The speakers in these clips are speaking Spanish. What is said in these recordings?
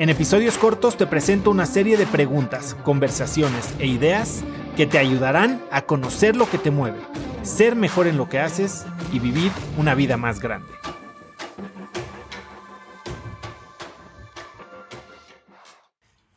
En episodios cortos te presento una serie de preguntas, conversaciones e ideas que te ayudarán a conocer lo que te mueve, ser mejor en lo que haces y vivir una vida más grande.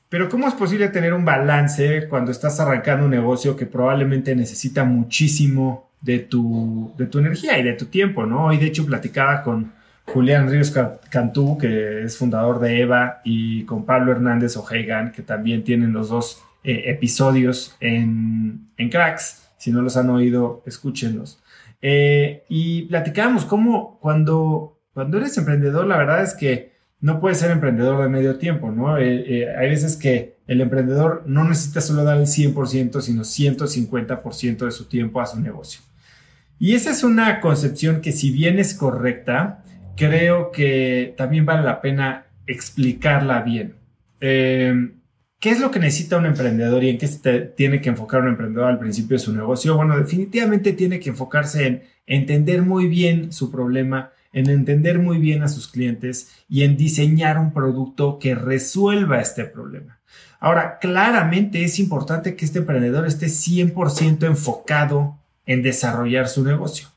Pero ¿cómo es posible tener un balance cuando estás arrancando un negocio que probablemente necesita muchísimo de tu, de tu energía y de tu tiempo, ¿no? Hoy de hecho platicaba con Julián Ríos Cantú, que es fundador de EVA, y con Pablo Hernández Ojegan, que también tienen los dos eh, episodios en, en, Cracks. Si no los han oído, escúchenlos. Eh, y platicábamos cómo cuando, cuando eres emprendedor, la verdad es que no puedes ser emprendedor de medio tiempo, ¿no? Eh, hay veces que el emprendedor no necesita solo dar el 100%, sino 150% de su tiempo a su negocio. Y esa es una concepción que si bien es correcta, creo que también vale la pena explicarla bien. Em, ¿Qué es lo que necesita un emprendedor y en qué se tiene que enfocar un emprendedor al principio de su negocio? Bueno, definitivamente tiene que enfocarse en entender muy bien su problema, en entender muy bien a sus clientes y en diseñar un producto que resuelva este problema. Ahora, claramente es importante que este emprendedor esté 100% enfocado en desarrollar su negocio.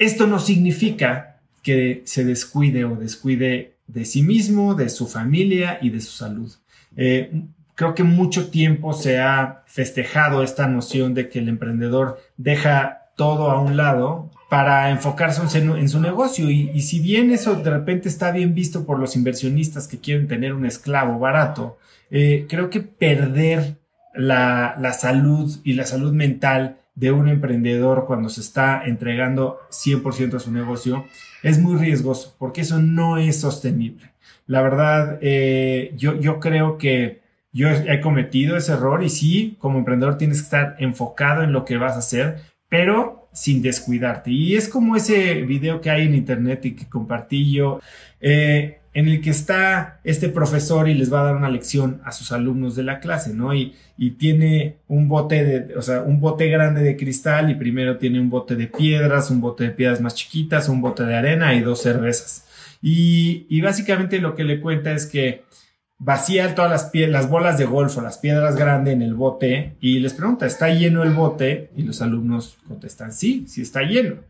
Esto no significa que se descuide o descuide de sí mismo, de su familia y de su salud. Eh, creo que mucho tiempo se ha festejado esta noción de que el emprendedor deja todo a un lado para enfocarse en su, negocio. Y, si bien eso de repente está bien visto por los inversionistas que quieren tener un esclavo barato, eh, creo que perder la, la salud y la salud mental de un emprendedor cuando se está entregando 100% a su negocio es muy riesgoso porque eso no es sostenible. La verdad, eh, yo, yo creo que yo he cometido ese error y sí, como emprendedor tienes que estar enfocado en lo que vas a hacer, pero sin descuidarte. Y es como ese video que hay en internet y que compartí yo. Eh, en el que está este profesor y les va a dar una lección a sus alumnos de la clase, ¿no? Y, y tiene un bote de, o sea, un bote grande de cristal y primero tiene un bote de piedras, un bote de piedras más chiquitas, un bote de arena y dos cervezas. Y, básicamente lo que le cuenta es que vacía todas las, las bolas de golf o las piedras grandes en el bote y les pregunta, ¿está lleno el bote? Y los alumnos contestan, sí, sí está lleno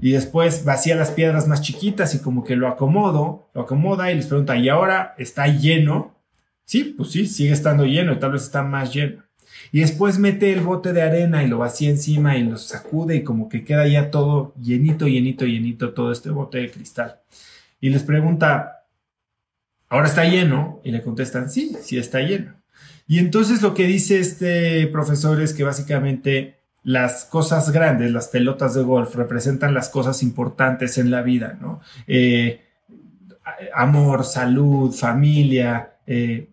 y después vacía las piedras más chiquitas y como que lo acomodo, lo acomoda y les pregunta, ¿y ahora está lleno? Sí, pues sí, sigue estando lleno tal vez está más lleno. Y después mete el bote de arena y lo vacía encima y lo sacude y como que queda ya todo llenito, llenito, llenito todo este bote de cristal. Y les pregunta, ¿ahora está lleno? Y le contestan, sí, sí está lleno. Y entonces lo que dice este profesor es que básicamente las cosas grandes, las pelotas de golf, representan las cosas importantes en la vida, ¿no? Eh, amor, salud, familia, eh,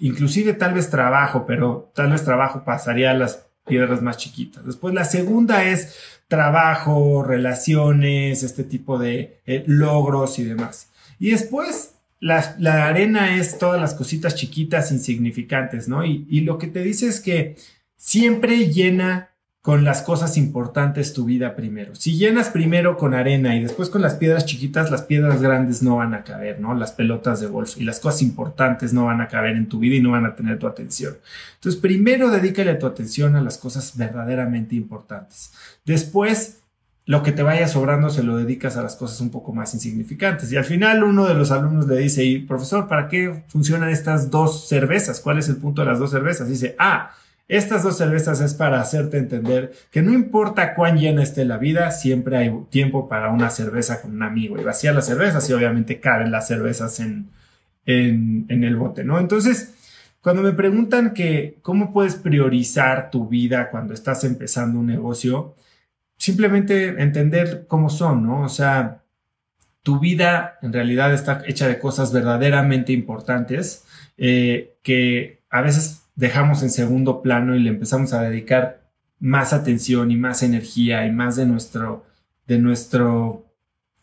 inclusive tal vez trabajo, pero tal vez trabajo pasaría a las piedras más chiquitas. Después la segunda es trabajo, relaciones, este tipo de eh, logros y demás. Y después la, arena es todas las cositas chiquitas, insignificantes, ¿no? Y, y lo que te dice es que siempre llena con las cosas importantes tu vida primero. Si llenas primero con arena y después con las piedras chiquitas, las piedras grandes no van a caber, ¿no? Las pelotas de golf y las cosas importantes no van a caber en tu vida y no van a tener tu atención. Entonces, primero dedícale tu atención a las cosas verdaderamente importantes. Después, lo que te vaya sobrando se lo dedicas a las cosas un poco más insignificantes. Y al final uno de los alumnos le dice, y profesor, ¿para qué funcionan estas dos cervezas? ¿Cuál es el punto de las dos cervezas? dice, ah, estas dos cervezas es para hacerte entender que no importa cuán llena esté la vida, siempre hay tiempo para una cerveza con un amigo y vacía las cervezas y obviamente caben las cervezas en, en, el bote, ¿no? Entonces, cuando me preguntan que cómo puedes priorizar tu vida cuando estás empezando un negocio, simplemente entender cómo son, ¿no? O sea, tu vida en realidad está hecha de cosas verdaderamente importantes eh, que a veces dejamos en segundo plano y le empezamos a dedicar más atención y más energía y más de nuestro, de nuestro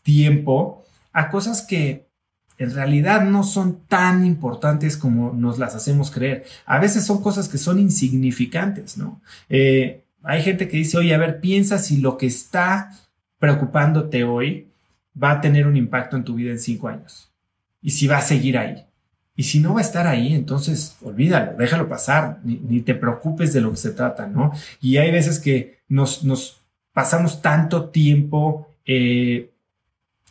tiempo a cosas que en realidad no son tan importantes como nos las hacemos creer. A veces son cosas que son insignificantes, ¿no? Eh, hay gente que dice, oye, a ver, piensa si lo que está preocupándote hoy va a tener un impacto en tu vida en cinco años y si va a seguir ahí. Y si no va a estar ahí, entonces olvídalo, déjalo pasar, ni, te preocupes de lo que se trata, ¿no? Y hay veces que nos, nos pasamos tanto tiempo eh,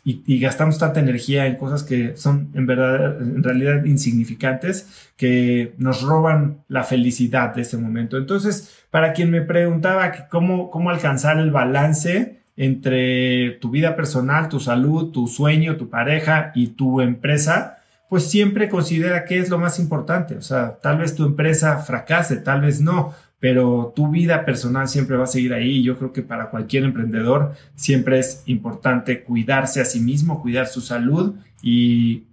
y, gastamos tanta energía en cosas que son en verdad, en realidad insignificantes, que nos roban la felicidad de ese momento. Entonces, para quien me preguntaba cómo, cómo alcanzar el balance entre tu vida personal, tu salud, tu sueño, tu pareja y tu empresa, pues siempre considera qué es lo más importante. O sea, tal vez tu empresa fracase, tal vez no, pero tu vida personal siempre va a seguir ahí. Yo creo que para cualquier emprendedor siempre es importante cuidarse a sí mismo, cuidar su salud y,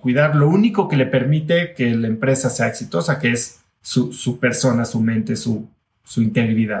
cuidar lo único que le permite que la empresa sea exitosa, que es su, persona, su mente, su, su integridad.